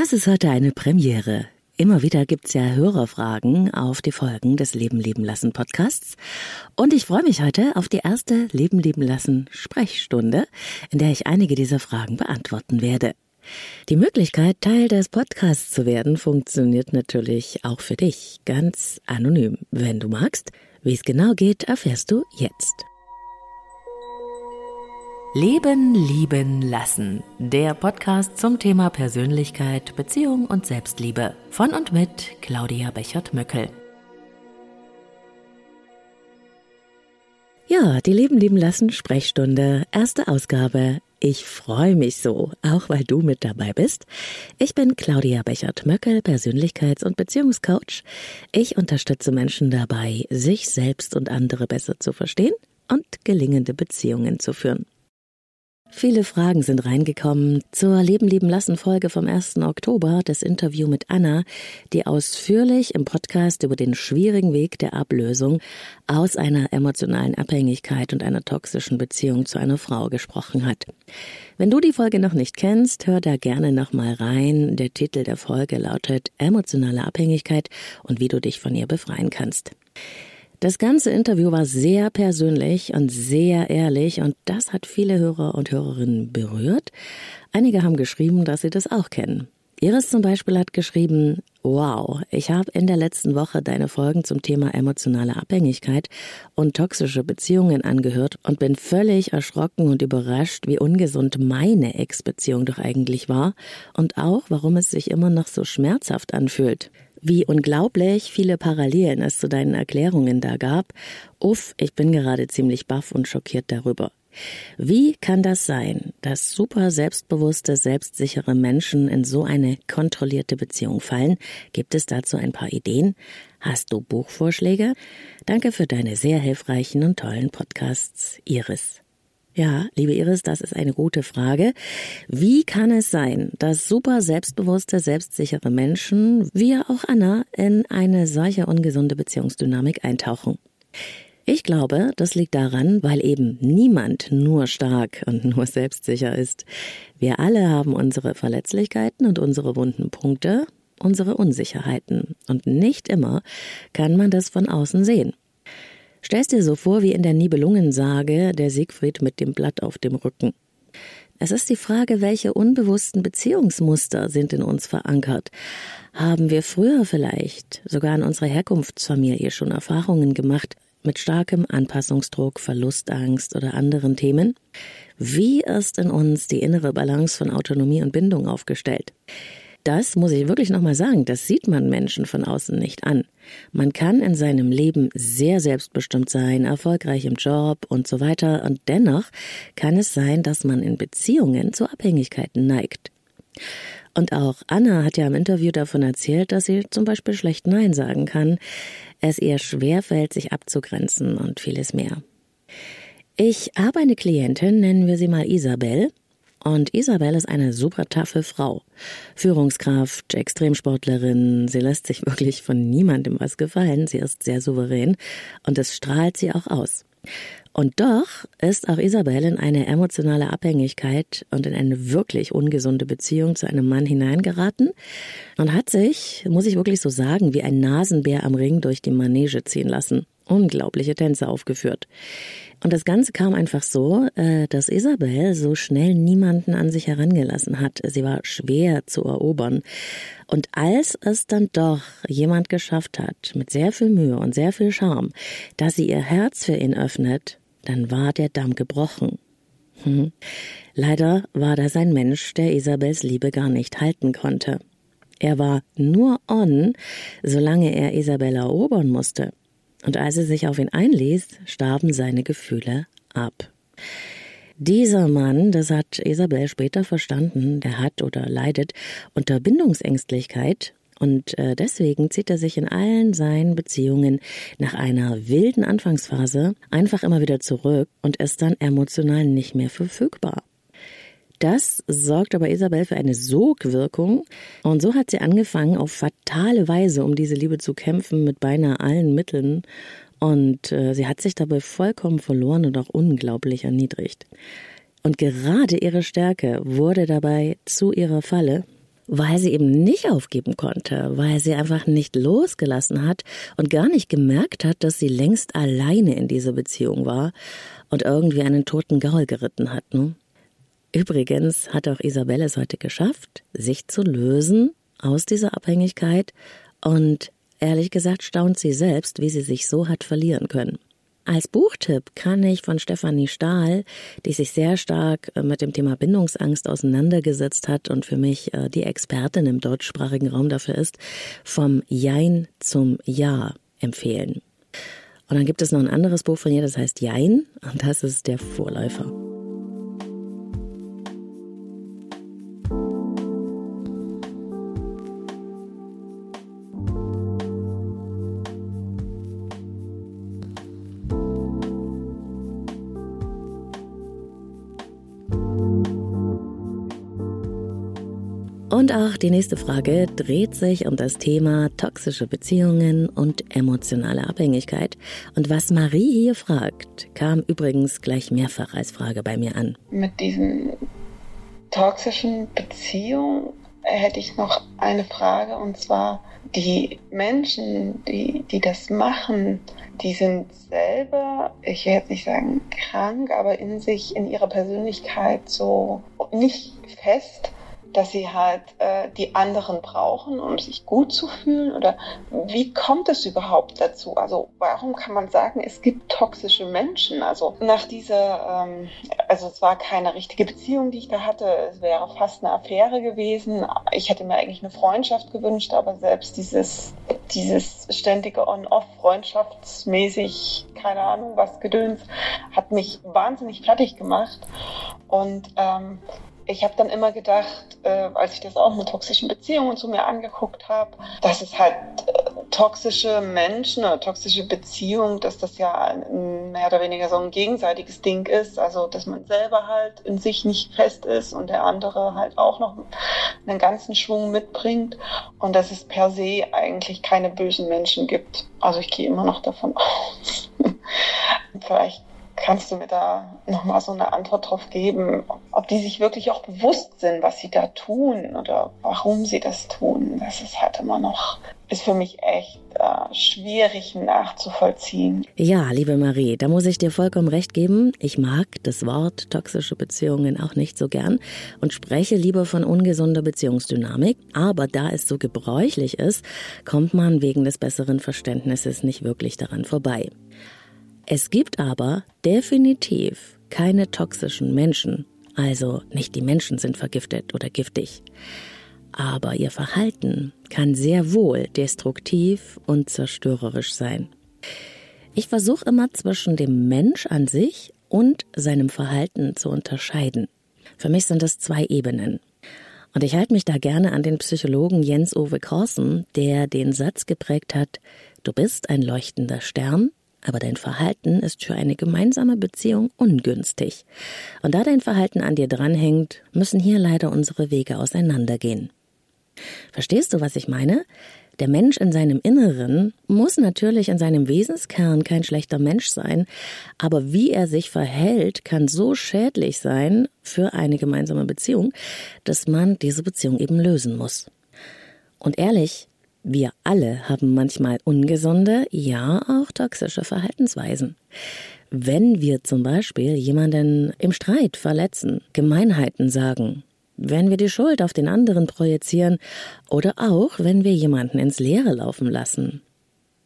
Das ist heute eine Premiere. Immer wieder gibt's ja Hörerfragen auf die Folgen des Leben leben lassen Podcasts. Und ich freue mich heute auf die erste Leben leben lassen Sprechstunde, in der ich einige dieser Fragen beantworten werde. Die Möglichkeit, Teil des Podcasts zu werden, funktioniert natürlich auch für dich ganz anonym. Wenn du magst, wie es genau geht, erfährst du jetzt. Leben, lieben, lassen. Der Podcast zum Thema Persönlichkeit, Beziehung und Selbstliebe. Von und mit Claudia Bechert-Möckel. Ja, die Leben, lieben, lassen Sprechstunde. Erste Ausgabe. Ich freue mich so, auch weil du mit dabei bist. Ich bin Claudia Bechert-Möckel, Persönlichkeits- und Beziehungscoach. Ich unterstütze Menschen dabei, sich selbst und andere besser zu verstehen und gelingende Beziehungen zu führen. Viele Fragen sind reingekommen zur Leben lieben lassen Folge vom 1. Oktober, das Interview mit Anna, die ausführlich im Podcast über den schwierigen Weg der Ablösung aus einer emotionalen Abhängigkeit und einer toxischen Beziehung zu einer Frau gesprochen hat. Wenn du die Folge noch nicht kennst, hör da gerne nochmal rein. Der Titel der Folge lautet Emotionale Abhängigkeit und wie du dich von ihr befreien kannst. Das ganze Interview war sehr persönlich und sehr ehrlich und das hat viele Hörer und Hörerinnen berührt. Einige haben geschrieben, dass sie das auch kennen. Iris zum Beispiel hat geschrieben, Wow, ich habe in der letzten Woche deine Folgen zum Thema emotionale Abhängigkeit und toxische Beziehungen angehört und bin völlig erschrocken und überrascht, wie ungesund meine Ex-Beziehung doch eigentlich war und auch, warum es sich immer noch so schmerzhaft anfühlt wie unglaublich viele Parallelen es zu deinen Erklärungen da gab. Uff, ich bin gerade ziemlich baff und schockiert darüber. Wie kann das sein, dass super selbstbewusste, selbstsichere Menschen in so eine kontrollierte Beziehung fallen? Gibt es dazu ein paar Ideen? Hast du Buchvorschläge? Danke für deine sehr hilfreichen und tollen Podcasts, Iris. Ja, liebe Iris, das ist eine gute Frage. Wie kann es sein, dass super selbstbewusste, selbstsichere Menschen, wie auch Anna, in eine solche ungesunde Beziehungsdynamik eintauchen? Ich glaube, das liegt daran, weil eben niemand nur stark und nur selbstsicher ist. Wir alle haben unsere Verletzlichkeiten und unsere wunden Punkte, unsere Unsicherheiten. Und nicht immer kann man das von außen sehen. Stellst dir so vor wie in der Nibelungensage der Siegfried mit dem Blatt auf dem Rücken. Es ist die Frage, welche unbewussten Beziehungsmuster sind in uns verankert. Haben wir früher vielleicht, sogar in unserer Herkunftsfamilie, schon Erfahrungen gemacht mit starkem Anpassungsdruck, Verlustangst oder anderen Themen? Wie ist in uns die innere Balance von Autonomie und Bindung aufgestellt? das muss ich wirklich nochmal sagen, das sieht man Menschen von außen nicht an. Man kann in seinem Leben sehr selbstbestimmt sein, erfolgreich im Job und so weiter, und dennoch kann es sein, dass man in Beziehungen zu Abhängigkeiten neigt. Und auch Anna hat ja im Interview davon erzählt, dass sie zum Beispiel schlecht Nein sagen kann, es ihr schwerfällt, sich abzugrenzen und vieles mehr. Ich habe eine Klientin, nennen wir sie mal Isabel, und Isabel ist eine super taffe Frau. Führungskraft, Extremsportlerin. Sie lässt sich wirklich von niemandem was gefallen. Sie ist sehr souverän und das strahlt sie auch aus. Und doch ist auch Isabel in eine emotionale Abhängigkeit und in eine wirklich ungesunde Beziehung zu einem Mann hineingeraten und hat sich, muss ich wirklich so sagen, wie ein Nasenbär am Ring durch die Manege ziehen lassen. Unglaubliche Tänze aufgeführt. Und das Ganze kam einfach so, äh, dass Isabel so schnell niemanden an sich herangelassen hat. Sie war schwer zu erobern. Und als es dann doch jemand geschafft hat, mit sehr viel Mühe und sehr viel Charme, dass sie ihr Herz für ihn öffnet, dann war der Damm gebrochen. Hm. Leider war das ein Mensch, der Isabels Liebe gar nicht halten konnte. Er war nur on, solange er Isabel erobern musste. Und als er sich auf ihn einließ, starben seine Gefühle ab. Dieser Mann, das hat Isabel später verstanden, der hat oder leidet unter Bindungsängstlichkeit und äh, deswegen zieht er sich in allen seinen Beziehungen nach einer wilden Anfangsphase einfach immer wieder zurück und ist dann emotional nicht mehr verfügbar. Das sorgt aber Isabel für eine Sogwirkung und so hat sie angefangen, auf fatale Weise um diese Liebe zu kämpfen mit beinahe allen Mitteln und äh, sie hat sich dabei vollkommen verloren und auch unglaublich erniedrigt. Und gerade ihre Stärke wurde dabei zu ihrer Falle weil sie eben nicht aufgeben konnte, weil sie einfach nicht losgelassen hat und gar nicht gemerkt hat, dass sie längst alleine in dieser Beziehung war und irgendwie einen toten Gaul geritten hat. Ne? Übrigens hat auch Isabelle es heute geschafft, sich zu lösen aus dieser Abhängigkeit und ehrlich gesagt staunt sie selbst, wie sie sich so hat verlieren können. Als Buchtipp kann ich von Stefanie Stahl, die sich sehr stark äh, mit dem Thema Bindungsangst auseinandergesetzt hat und für mich äh, die Expertin im deutschsprachigen Raum dafür ist, vom Jein zum Ja empfehlen. Und dann gibt es noch ein anderes Buch von ihr, das heißt Jein, und das ist der Vorläufer. Und auch die nächste Frage dreht sich um das Thema toxische Beziehungen und emotionale Abhängigkeit. Und was Marie hier fragt, kam übrigens gleich mehrfach als Frage bei mir an. Mit diesen toxischen Beziehungen hätte ich noch eine Frage und zwar die Menschen, die, die das machen, die sind selber, ich will jetzt nicht sagen krank, aber in sich, in ihrer Persönlichkeit so nicht fest dass sie halt äh, die anderen brauchen, um sich gut zu fühlen? Oder wie kommt es überhaupt dazu? Also warum kann man sagen, es gibt toxische Menschen? Also nach dieser, ähm, also es war keine richtige Beziehung, die ich da hatte. Es wäre fast eine Affäre gewesen. Ich hätte mir eigentlich eine Freundschaft gewünscht, aber selbst dieses, dieses ständige On-Off freundschaftsmäßig, keine Ahnung was Gedöns, hat mich wahnsinnig fertig gemacht. Und ähm, ich habe dann immer gedacht, äh, als ich das auch mit toxischen Beziehungen zu mir angeguckt habe, dass es halt äh, toxische Menschen oder toxische Beziehungen, dass das ja mehr oder weniger so ein gegenseitiges Ding ist. Also, dass man selber halt in sich nicht fest ist und der andere halt auch noch einen ganzen Schwung mitbringt und dass es per se eigentlich keine bösen Menschen gibt. Also, ich gehe immer noch davon aus. Vielleicht Kannst du mir da nochmal so eine Antwort drauf geben, ob die sich wirklich auch bewusst sind, was sie da tun oder warum sie das tun? Das ist halt immer noch, ist für mich echt äh, schwierig nachzuvollziehen. Ja, liebe Marie, da muss ich dir vollkommen recht geben. Ich mag das Wort toxische Beziehungen auch nicht so gern und spreche lieber von ungesunder Beziehungsdynamik. Aber da es so gebräuchlich ist, kommt man wegen des besseren Verständnisses nicht wirklich daran vorbei. Es gibt aber definitiv keine toxischen Menschen, also nicht die Menschen sind vergiftet oder giftig. Aber ihr Verhalten kann sehr wohl destruktiv und zerstörerisch sein. Ich versuche immer zwischen dem Mensch an sich und seinem Verhalten zu unterscheiden. Für mich sind das zwei Ebenen. Und ich halte mich da gerne an den Psychologen Jens Ove Korsen, der den Satz geprägt hat, du bist ein leuchtender Stern, aber dein Verhalten ist für eine gemeinsame Beziehung ungünstig. Und da dein Verhalten an dir dranhängt, müssen hier leider unsere Wege auseinandergehen. Verstehst du, was ich meine? Der Mensch in seinem Inneren muss natürlich in seinem Wesenskern kein schlechter Mensch sein, aber wie er sich verhält, kann so schädlich sein für eine gemeinsame Beziehung, dass man diese Beziehung eben lösen muss. Und ehrlich, wir alle haben manchmal ungesunde, ja auch toxische Verhaltensweisen. Wenn wir zum Beispiel jemanden im Streit verletzen, Gemeinheiten sagen, wenn wir die Schuld auf den anderen projizieren oder auch wenn wir jemanden ins Leere laufen lassen.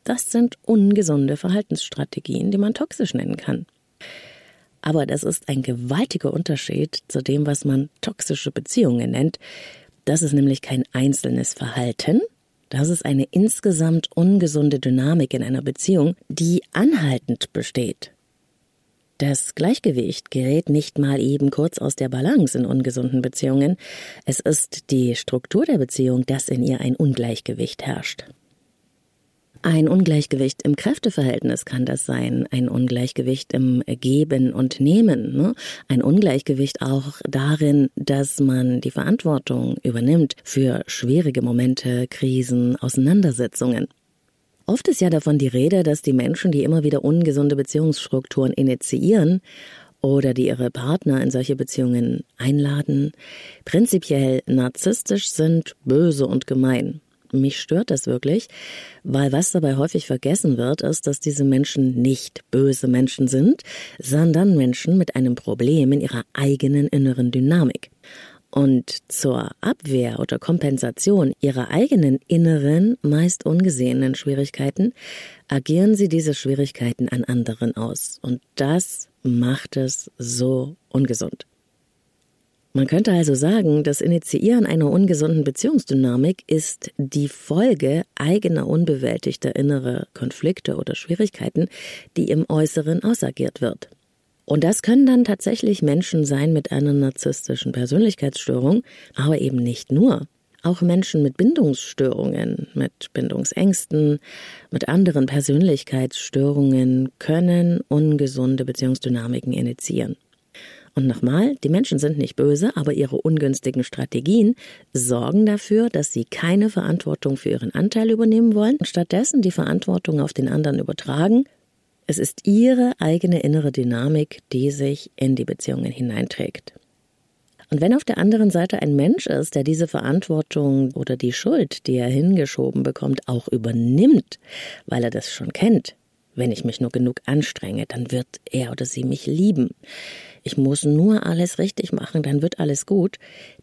Das sind ungesunde Verhaltensstrategien, die man toxisch nennen kann. Aber das ist ein gewaltiger Unterschied zu dem, was man toxische Beziehungen nennt. Das ist nämlich kein einzelnes Verhalten, das ist eine insgesamt ungesunde Dynamik in einer Beziehung, die anhaltend besteht. Das Gleichgewicht gerät nicht mal eben kurz aus der Balance in ungesunden Beziehungen. Es ist die Struktur der Beziehung, dass in ihr ein Ungleichgewicht herrscht. Ein Ungleichgewicht im Kräfteverhältnis kann das sein, ein Ungleichgewicht im Geben und Nehmen, ne? ein Ungleichgewicht auch darin, dass man die Verantwortung übernimmt für schwierige Momente, Krisen, Auseinandersetzungen. Oft ist ja davon die Rede, dass die Menschen, die immer wieder ungesunde Beziehungsstrukturen initiieren, oder die ihre Partner in solche Beziehungen einladen, prinzipiell narzisstisch sind, böse und gemein. Mich stört das wirklich, weil was dabei häufig vergessen wird, ist, dass diese Menschen nicht böse Menschen sind, sondern Menschen mit einem Problem in ihrer eigenen inneren Dynamik. Und zur Abwehr oder Kompensation ihrer eigenen inneren, meist ungesehenen Schwierigkeiten agieren sie diese Schwierigkeiten an anderen aus. Und das macht es so ungesund. Man könnte also sagen, das Initiieren einer ungesunden Beziehungsdynamik ist die Folge eigener unbewältigter innerer Konflikte oder Schwierigkeiten, die im Äußeren ausagiert wird. Und das können dann tatsächlich Menschen sein mit einer narzisstischen Persönlichkeitsstörung, aber eben nicht nur. Auch Menschen mit Bindungsstörungen, mit Bindungsängsten, mit anderen Persönlichkeitsstörungen können ungesunde Beziehungsdynamiken initiieren. Und nochmal, die Menschen sind nicht böse, aber ihre ungünstigen Strategien sorgen dafür, dass sie keine Verantwortung für ihren Anteil übernehmen wollen und stattdessen die Verantwortung auf den anderen übertragen. Es ist ihre eigene innere Dynamik, die sich in die Beziehungen hineinträgt. Und wenn auf der anderen Seite ein Mensch ist, der diese Verantwortung oder die Schuld, die er hingeschoben bekommt, auch übernimmt, weil er das schon kennt, wenn ich mich nur genug anstrenge, dann wird er oder sie mich lieben ich muss nur alles richtig machen, dann wird alles gut,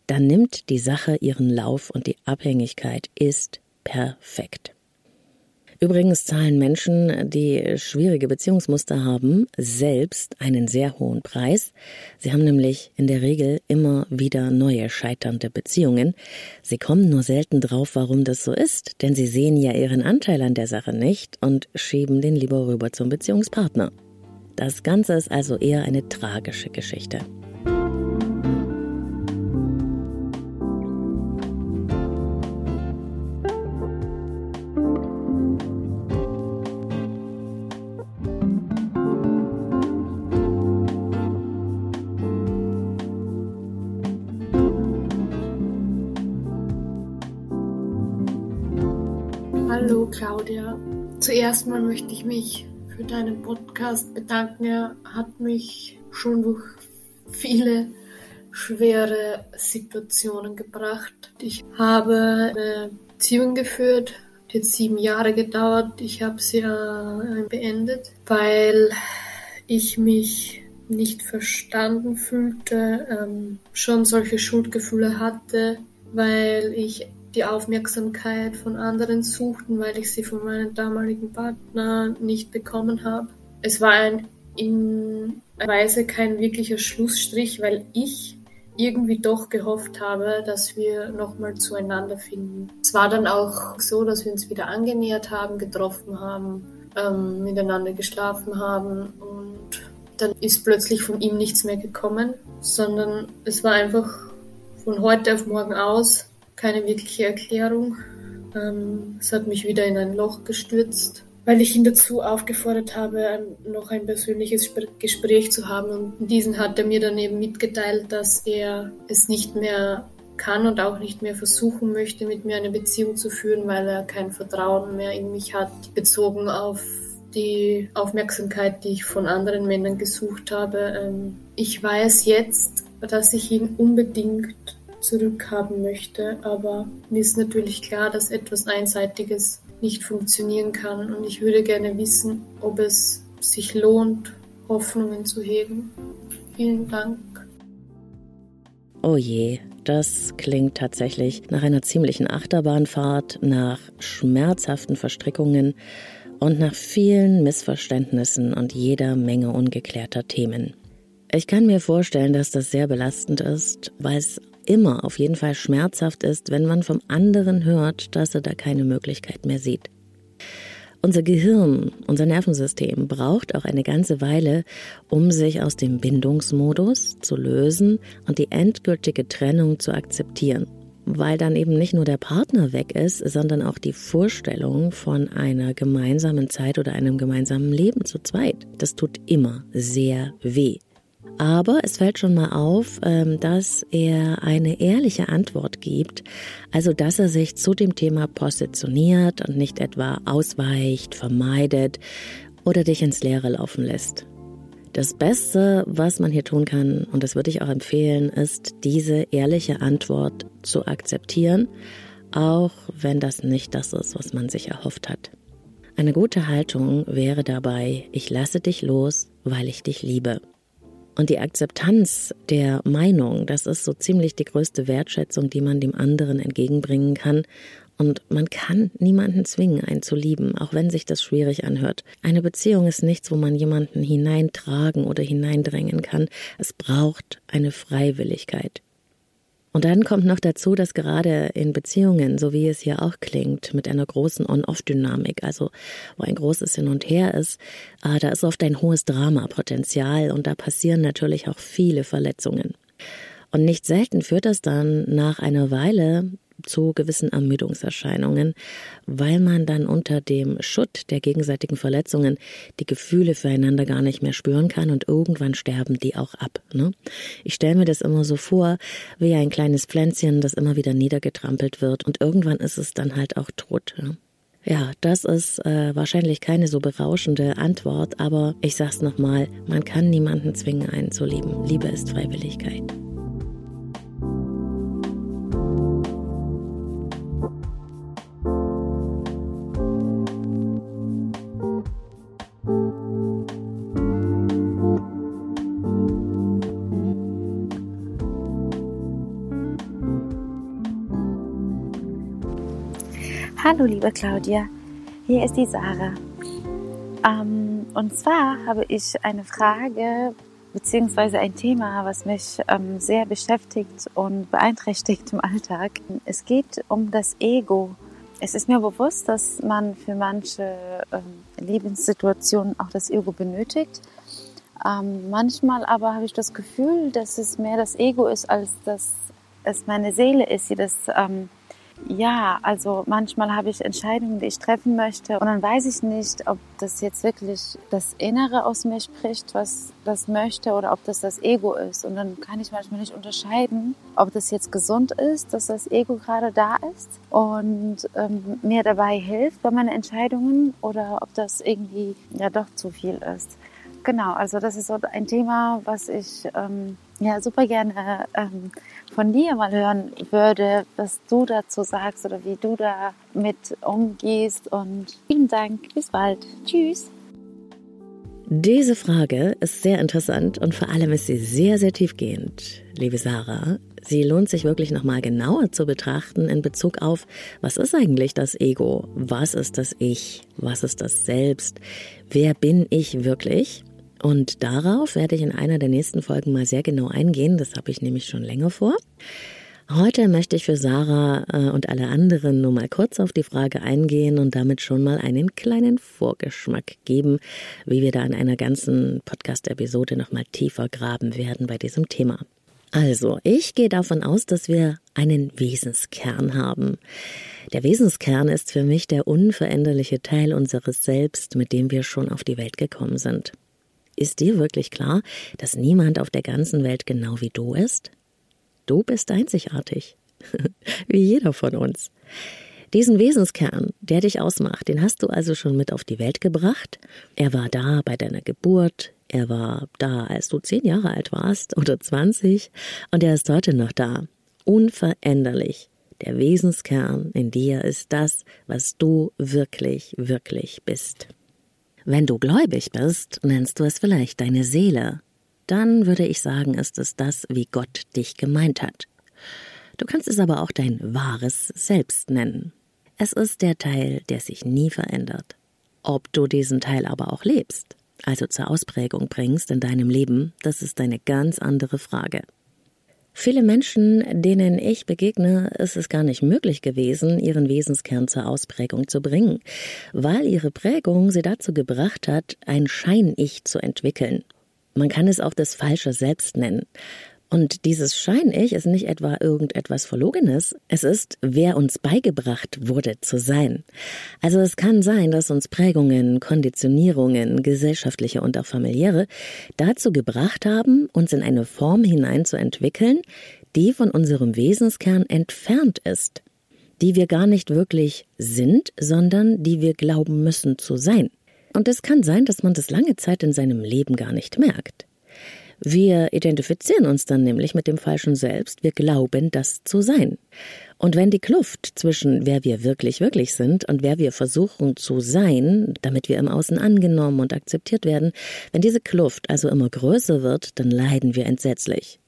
dann nimmt die Sache ihren Lauf und die Abhängigkeit ist perfekt. Übrigens zahlen Menschen, die schwierige Beziehungsmuster haben, selbst einen sehr hohen Preis. Sie haben nämlich in der Regel immer wieder neue scheiternde Beziehungen. Sie kommen nur selten drauf, warum das so ist, denn sie sehen ja ihren Anteil an der Sache nicht und schieben den lieber rüber zum Beziehungspartner. Das Ganze ist also eher eine tragische Geschichte. Hallo Claudia. Zuerst mal möchte ich mich für deinen Podcast bedanken. Er hat mich schon durch viele schwere Situationen gebracht. Ich habe eine Beziehung geführt, die hat sieben Jahre gedauert. Ich habe sie äh, beendet, weil ich mich nicht verstanden fühlte, ähm, schon solche Schuldgefühle hatte, weil ich die Aufmerksamkeit von anderen suchten, weil ich sie von meinem damaligen Partner nicht bekommen habe. Es war ein in Weise kein wirklicher Schlussstrich, weil ich irgendwie doch gehofft habe, dass wir nochmal zueinander finden. Es war dann auch so, dass wir uns wieder angenähert haben, getroffen haben, ähm, miteinander geschlafen haben und dann ist plötzlich von ihm nichts mehr gekommen, sondern es war einfach von heute auf morgen aus keine wirkliche Erklärung. Ähm, es hat mich wieder in ein Loch gestürzt, weil ich ihn dazu aufgefordert habe, noch ein persönliches Gespräch zu haben. Und diesen hat er mir dann eben mitgeteilt, dass er es nicht mehr kann und auch nicht mehr versuchen möchte, mit mir eine Beziehung zu führen, weil er kein Vertrauen mehr in mich hat, bezogen auf die Aufmerksamkeit, die ich von anderen Männern gesucht habe. Ähm, ich weiß jetzt, dass ich ihn unbedingt zurückhaben möchte. Aber mir ist natürlich klar, dass etwas Einseitiges nicht funktionieren kann. Und ich würde gerne wissen, ob es sich lohnt, Hoffnungen zu hegen. Vielen Dank. Oh je, das klingt tatsächlich nach einer ziemlichen Achterbahnfahrt, nach schmerzhaften Verstrickungen und nach vielen Missverständnissen und jeder Menge ungeklärter Themen. Ich kann mir vorstellen, dass das sehr belastend ist, weil es immer auf jeden Fall schmerzhaft ist, wenn man vom anderen hört, dass er da keine Möglichkeit mehr sieht. Unser Gehirn, unser Nervensystem braucht auch eine ganze Weile, um sich aus dem Bindungsmodus zu lösen und die endgültige Trennung zu akzeptieren. Weil dann eben nicht nur der Partner weg ist, sondern auch die Vorstellung von einer gemeinsamen Zeit oder einem gemeinsamen Leben zu zweit. Das tut immer sehr weh. Aber es fällt schon mal auf, ähm, dass er eine ehrliche Antwort gibt, also dass er sich zu dem Thema positioniert und nicht etwa ausweicht, vermeidet oder dich ins Leere laufen lässt. Das Beste, was man hier tun kann, und das würde ich auch empfehlen, ist, diese ehrliche Antwort zu akzeptieren, auch wenn das nicht das ist, was man sich erhofft hat. Eine gute Haltung wäre dabei, ich lasse dich los, weil ich dich liebe. Und die Akzeptanz der Meinung, das ist so ziemlich die größte Wertschätzung, die man dem anderen entgegenbringen kann. Und man kann niemanden zwingen, einen zu lieben, auch wenn sich das schwierig anhört. Eine Beziehung ist nichts, wo man jemanden hineintragen oder hineindrängen kann. Es braucht eine Freiwilligkeit. Und dann kommt noch dazu, dass gerade in Beziehungen, so wie es hier auch klingt, mit einer großen On-Off-Dynamik, also wo ein großes Hin und Her ist, äh, da ist oft ein hohes Dramapotenzial und da passieren natürlich auch viele Verletzungen. Und nicht selten führt das dann nach einer Weile zu gewissen Ermüdungserscheinungen, weil man dann unter dem Schutt der gegenseitigen Verletzungen die Gefühle füreinander gar nicht mehr spüren kann und irgendwann sterben die auch ab. Ne? Ich stelle mir das immer so vor, wie ein kleines Pflänzchen, das immer wieder niedergetrampelt wird und irgendwann ist es dann halt auch tot. Ja? Ja, das ist äh, wahrscheinlich keine so berauschende Antwort, aber ich sag's nochmal, man kann niemanden zwingen, einen zu lieben. Liebe ist Freiwilligkeit. Hallo liebe Claudia, hier ist die Sarah. Ähm, und zwar habe ich eine Frage beziehungsweise ein Thema, was mich ähm, sehr beschäftigt und beeinträchtigt im Alltag. Es geht um das Ego. Es ist mir bewusst, dass man für manche ähm, Lebenssituationen auch das Ego benötigt. Ähm, manchmal aber habe ich das Gefühl, dass es mehr das Ego ist, als dass es meine Seele ist, die das ähm, ja, also manchmal habe ich Entscheidungen, die ich treffen möchte und dann weiß ich nicht, ob das jetzt wirklich das Innere aus mir spricht, was das möchte oder ob das das Ego ist. Und dann kann ich manchmal nicht unterscheiden, ob das jetzt gesund ist, dass das Ego gerade da ist und ähm, mir dabei hilft bei meinen Entscheidungen oder ob das irgendwie ja doch zu viel ist. Genau, also das ist so ein Thema, was ich ähm, ja super gerne ähm, von dir mal hören würde, was du dazu sagst oder wie du da mit umgehst. Und vielen Dank. Bis bald. Tschüss. Diese Frage ist sehr interessant und vor allem ist sie sehr, sehr tiefgehend, liebe Sarah. Sie lohnt sich wirklich nochmal genauer zu betrachten in Bezug auf, was ist eigentlich das Ego? Was ist das Ich? Was ist das Selbst? Wer bin ich wirklich? Und darauf werde ich in einer der nächsten Folgen mal sehr genau eingehen. Das habe ich nämlich schon länger vor. Heute möchte ich für Sarah äh, und alle anderen nur mal kurz auf die Frage eingehen und damit schon mal einen kleinen Vorgeschmack geben, wie wir da in einer ganzen Podcast-Episode nochmal tiefer graben werden bei diesem Thema. Also, ich gehe davon aus, dass wir einen Wesenskern haben. Der Wesenskern ist für mich der unveränderliche Teil unseres Selbst, mit dem wir schon auf die Welt gekommen sind. Ist dir wirklich klar, dass niemand auf der ganzen Welt genau wie du ist? Du bist einzigartig. wie jeder von uns. Diesen Wesenskern, der dich ausmacht, den hast du also schon mit auf die Welt gebracht. Er war da bei deiner Geburt, er war da, als du zehn Jahre alt warst oder zwanzig, und er ist heute noch da. Unveränderlich. Der Wesenskern in dir ist das, was du wirklich, wirklich bist. Wenn du gläubig bist, nennst du es vielleicht deine Seele. Dann würde ich sagen, ist es das, wie Gott dich gemeint hat. Du kannst es aber auch dein wahres Selbst nennen. Es ist der Teil, der sich nie verändert. Ob du diesen Teil aber auch lebst, also zur Ausprägung bringst in deinem Leben, das ist eine ganz andere Frage. Viele Menschen, denen ich begegne, ist es gar nicht möglich gewesen, ihren Wesenskern zur Ausprägung zu bringen, weil ihre Prägung sie dazu gebracht hat, ein Schein-Ich zu entwickeln. Man kann es auch das falsche Selbst nennen. Und dieses Schein-Ich ist nicht etwa irgendetwas Verlogenes, es ist, wer uns beigebracht wurde zu sein. Also es kann sein, dass uns Prägungen, Konditionierungen, gesellschaftliche und auch familiäre, dazu gebracht haben, uns in eine Form hineinzuentwickeln, die von unserem Wesenskern entfernt ist, die wir gar nicht wirklich sind, sondern die wir glauben müssen zu sein. Und es kann sein, dass man das lange Zeit in seinem Leben gar nicht merkt. Wir identifizieren uns dann nämlich mit dem falschen Selbst, wir glauben, das zu sein. Und wenn die Kluft zwischen wer wir wirklich, wirklich sind und wer wir versuchen zu sein, damit wir im Außen angenommen und akzeptiert werden, wenn diese Kluft also immer größer wird, dann leiden wir entsetzlich.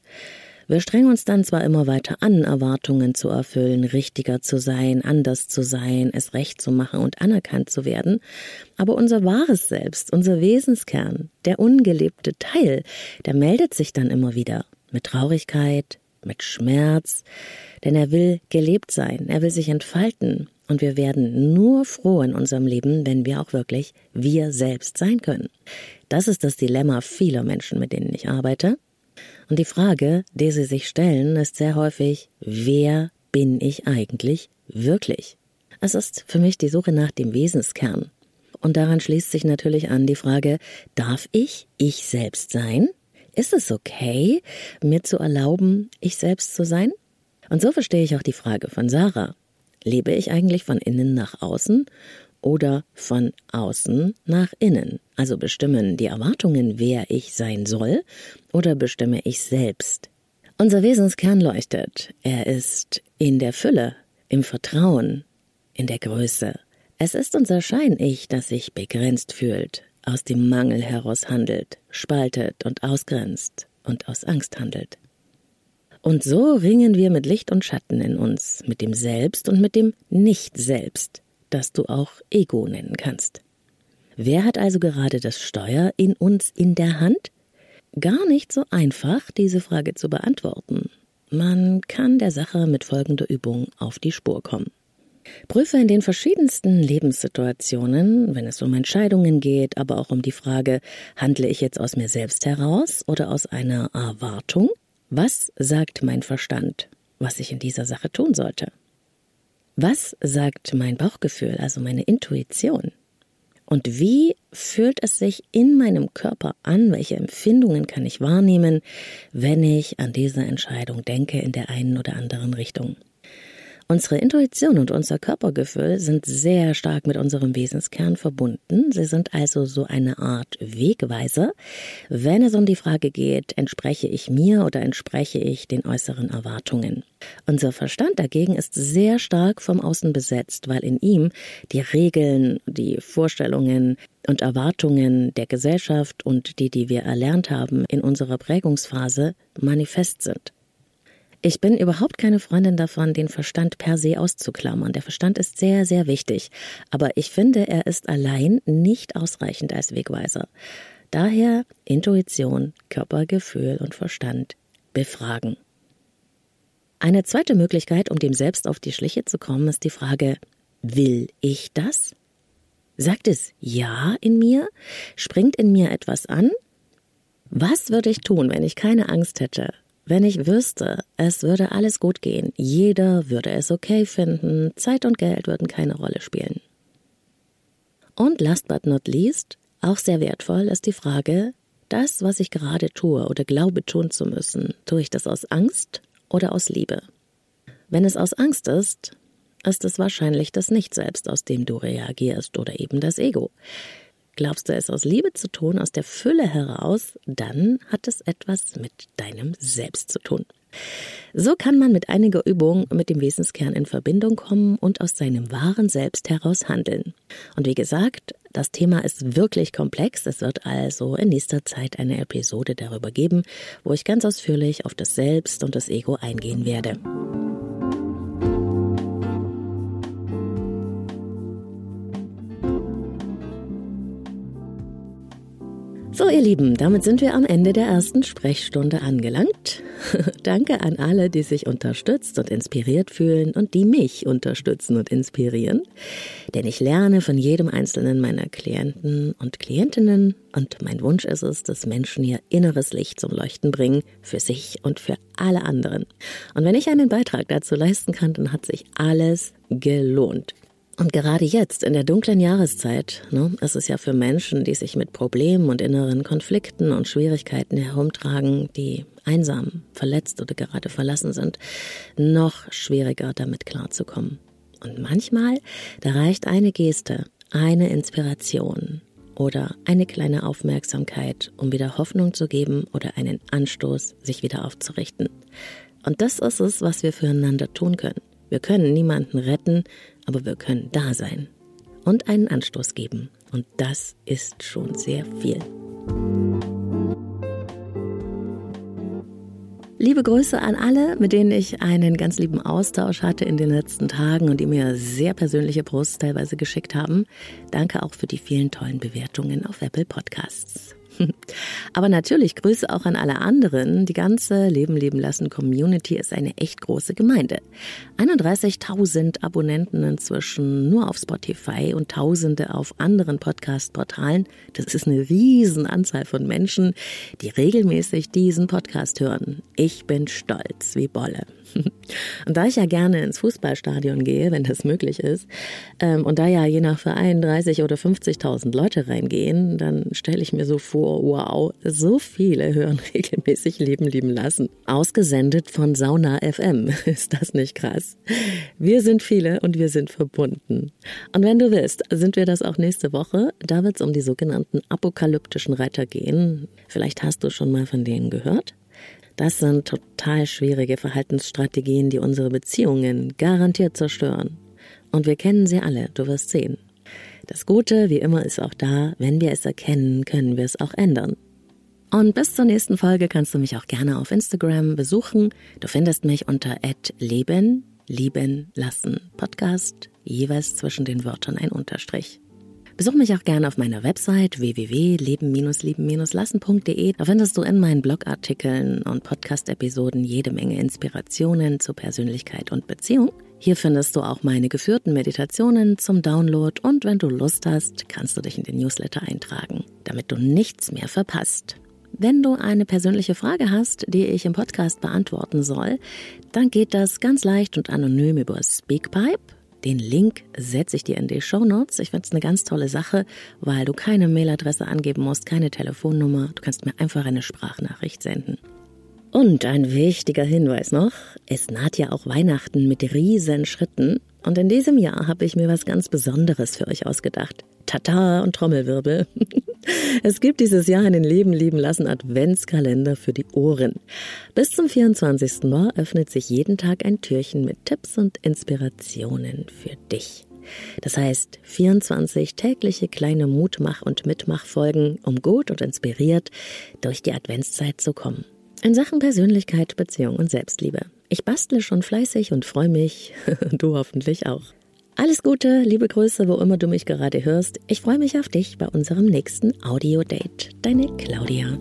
Wir strengen uns dann zwar immer weiter an, Erwartungen zu erfüllen, richtiger zu sein, anders zu sein, es recht zu machen und anerkannt zu werden, aber unser wahres Selbst, unser Wesenskern, der ungelebte Teil, der meldet sich dann immer wieder mit Traurigkeit, mit Schmerz, denn er will gelebt sein, er will sich entfalten, und wir werden nur froh in unserem Leben, wenn wir auch wirklich wir selbst sein können. Das ist das Dilemma vieler Menschen, mit denen ich arbeite. Und die Frage, die sie sich stellen, ist sehr häufig, wer bin ich eigentlich wirklich? Es ist für mich die Suche nach dem Wesenskern. Und daran schließt sich natürlich an die Frage, darf ich ich selbst sein? Ist es okay, mir zu erlauben, ich selbst zu sein? Und so verstehe ich auch die Frage von Sarah. Lebe ich eigentlich von innen nach außen oder von außen nach innen? Also bestimmen die Erwartungen, wer ich sein soll, oder bestimme ich selbst? Unser Wesenskern leuchtet. Er ist in der Fülle, im Vertrauen, in der Größe. Es ist unser Schein-Ich, das sich begrenzt fühlt, aus dem Mangel heraus handelt, spaltet und ausgrenzt und aus Angst handelt. Und so ringen wir mit Licht und Schatten in uns, mit dem Selbst und mit dem Nicht-Selbst, das du auch Ego nennen kannst. Wer hat also gerade das Steuer in uns in der Hand? Gar nicht so einfach, diese Frage zu beantworten. Man kann der Sache mit folgender Übung auf die Spur kommen. Prüfe in den verschiedensten Lebenssituationen, wenn es um Entscheidungen geht, aber auch um die Frage, handle ich jetzt aus mir selbst heraus oder aus einer Erwartung? Was sagt mein Verstand, was ich in dieser Sache tun sollte? Was sagt mein Bauchgefühl, also meine Intuition? Und wie fühlt es sich in meinem Körper an? Welche Empfindungen kann ich wahrnehmen, wenn ich an diese Entscheidung denke in der einen oder anderen Richtung? Unsere Intuition und unser Körpergefühl sind sehr stark mit unserem Wesenskern verbunden. Sie sind also so eine Art Wegweiser, wenn es um die Frage geht, entspreche ich mir oder entspreche ich den äußeren Erwartungen. Unser Verstand dagegen ist sehr stark vom Außen besetzt, weil in ihm die Regeln, die Vorstellungen und Erwartungen der Gesellschaft und die, die wir erlernt haben in unserer Prägungsphase, manifest sind. Ich bin überhaupt keine Freundin davon, den Verstand per se auszuklammern. Der Verstand ist sehr, sehr wichtig. Aber ich finde, er ist allein nicht ausreichend als Wegweiser. Daher Intuition, Körpergefühl und Verstand befragen. Eine zweite Möglichkeit, um dem Selbst auf die Schliche zu kommen, ist die Frage, will ich das? Sagt es Ja in mir? Springt in mir etwas an? Was würde ich tun, wenn ich keine Angst hätte? Wenn ich wüsste, es würde alles gut gehen, jeder würde es okay finden, Zeit und Geld würden keine Rolle spielen. Und last but not least, auch sehr wertvoll ist die Frage, das, was ich gerade tue oder glaube tun zu müssen, tue ich das aus Angst oder aus Liebe? Wenn es aus Angst ist, ist es wahrscheinlich das Nicht-Selbst, aus dem du reagierst oder eben das Ego. Glaubst du es aus Liebe zu tun, aus der Fülle heraus, dann hat es etwas mit deinem Selbst zu tun. So kann man mit einiger Übung mit dem Wesenskern in Verbindung kommen und aus seinem wahren Selbst heraus handeln. Und wie gesagt, das Thema ist wirklich komplex. Es wird also in nächster Zeit eine Episode darüber geben, wo ich ganz ausführlich auf das Selbst und das Ego eingehen werde. So, ihr Lieben, damit sind wir am Ende der ersten Sprechstunde angelangt. Danke an alle, die sich unterstützt und inspiriert fühlen und die mich unterstützen und inspirieren. Denn ich lerne von jedem einzelnen meiner Klienten und Klientinnen und mein Wunsch ist es, dass Menschen ihr inneres Licht zum Leuchten bringen, für sich und für alle anderen. Und wenn ich einen Beitrag dazu leisten kann, dann hat sich alles gelohnt. Und gerade jetzt, in der dunklen Jahreszeit, ne, ist es ja für Menschen, die sich mit Problemen und inneren Konflikten und Schwierigkeiten herumtragen, die einsam, verletzt oder gerade verlassen sind, noch schwieriger damit klarzukommen. Und manchmal, da reicht eine Geste, eine Inspiration oder eine kleine Aufmerksamkeit, um wieder Hoffnung zu geben oder einen Anstoß, sich wieder aufzurichten. Und das ist es, was wir füreinander tun können. Wir können niemanden retten, aber wir können da sein und einen Anstoß geben. Und das ist schon sehr viel. Liebe Grüße an alle, mit denen ich einen ganz lieben Austausch hatte in den letzten Tagen und die mir sehr persönliche Posts teilweise geschickt haben. Danke auch für die vielen tollen Bewertungen auf Apple Podcasts. Aber natürlich Grüße auch an alle anderen. Die ganze Leben leben lassen Community ist eine echt große Gemeinde. 31.000 Abonnenten inzwischen nur auf Spotify und Tausende auf anderen Podcast-Portalen. Das ist eine Riesenanzahl von Menschen, die regelmäßig diesen Podcast hören. Ich bin stolz wie Bolle. Und da ich ja gerne ins Fußballstadion gehe, wenn das möglich ist, ähm, und da ja je nach Verein 30 oder 50.000 Leute reingehen, dann stelle ich mir so vor, wow, so viele hören regelmäßig Leben lieben lassen. Ausgesendet von Sauna FM. Ist das nicht krass? Wir sind viele und wir sind verbunden. Und wenn du willst, sind wir das auch nächste Woche. Da wird es um die sogenannten apokalyptischen Reiter gehen. Vielleicht hast du schon mal von denen gehört. Das sind total schwierige Verhaltensstrategien, die unsere Beziehungen garantiert zerstören. Und wir kennen sie alle, du wirst sehen. Das Gute, wie immer, ist auch da. Wenn wir es erkennen, können wir es auch ändern. Und bis zur nächsten Folge kannst du mich auch gerne auf Instagram besuchen. Du findest mich unter leben, lieben lassen Podcast, jeweils zwischen den Wörtern ein Unterstrich. Besuch mich auch gerne auf meiner Website www.leben-lieben-lassen.de. Da findest du in meinen Blogartikeln und Podcast-Episoden jede Menge Inspirationen zur Persönlichkeit und Beziehung. Hier findest du auch meine geführten Meditationen zum Download und wenn du Lust hast, kannst du dich in den Newsletter eintragen, damit du nichts mehr verpasst. Wenn du eine persönliche Frage hast, die ich im Podcast beantworten soll, dann geht das ganz leicht und anonym über Speakpipe den Link setze ich dir in die Show Notes. Ich finde es eine ganz tolle Sache, weil du keine Mailadresse angeben musst, keine Telefonnummer. Du kannst mir einfach eine Sprachnachricht senden. Und ein wichtiger Hinweis noch, es naht ja auch Weihnachten mit riesen Schritten und in diesem Jahr habe ich mir was ganz Besonderes für euch ausgedacht. Tata und Trommelwirbel. Es gibt dieses Jahr einen Leben lieben lassen Adventskalender für die Ohren. Bis zum 24. Mai öffnet sich jeden Tag ein Türchen mit Tipps und Inspirationen für dich. Das heißt 24 tägliche kleine Mutmach- und Mitmachfolgen, um gut und inspiriert durch die Adventszeit zu kommen. In Sachen Persönlichkeit, Beziehung und Selbstliebe. Ich bastle schon fleißig und freue mich. du hoffentlich auch. Alles Gute, liebe Grüße, wo immer du mich gerade hörst. Ich freue mich auf dich bei unserem nächsten Audio-Date. Deine Claudia.